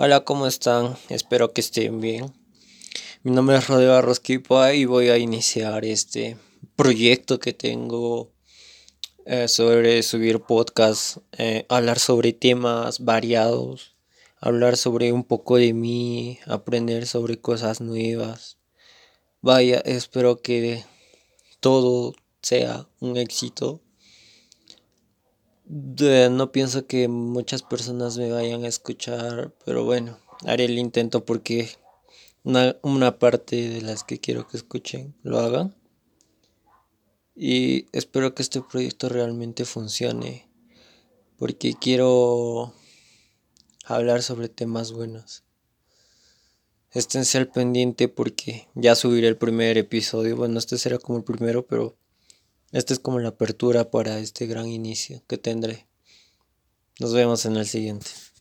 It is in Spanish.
Hola, ¿cómo están? Espero que estén bien. Mi nombre es Rodrigo Arrosquipa y voy a iniciar este proyecto que tengo eh, sobre subir podcast, eh, hablar sobre temas variados, hablar sobre un poco de mí, aprender sobre cosas nuevas. Vaya, espero que todo sea un éxito no pienso que muchas personas me vayan a escuchar, pero bueno, haré el intento porque una, una parte de las que quiero que escuchen lo hagan. Y espero que este proyecto realmente funcione, porque quiero hablar sobre temas buenos. Esténse al pendiente porque ya subiré el primer episodio. Bueno, este será como el primero, pero esta es como la apertura para este gran inicio que tendré. Nos vemos en el siguiente.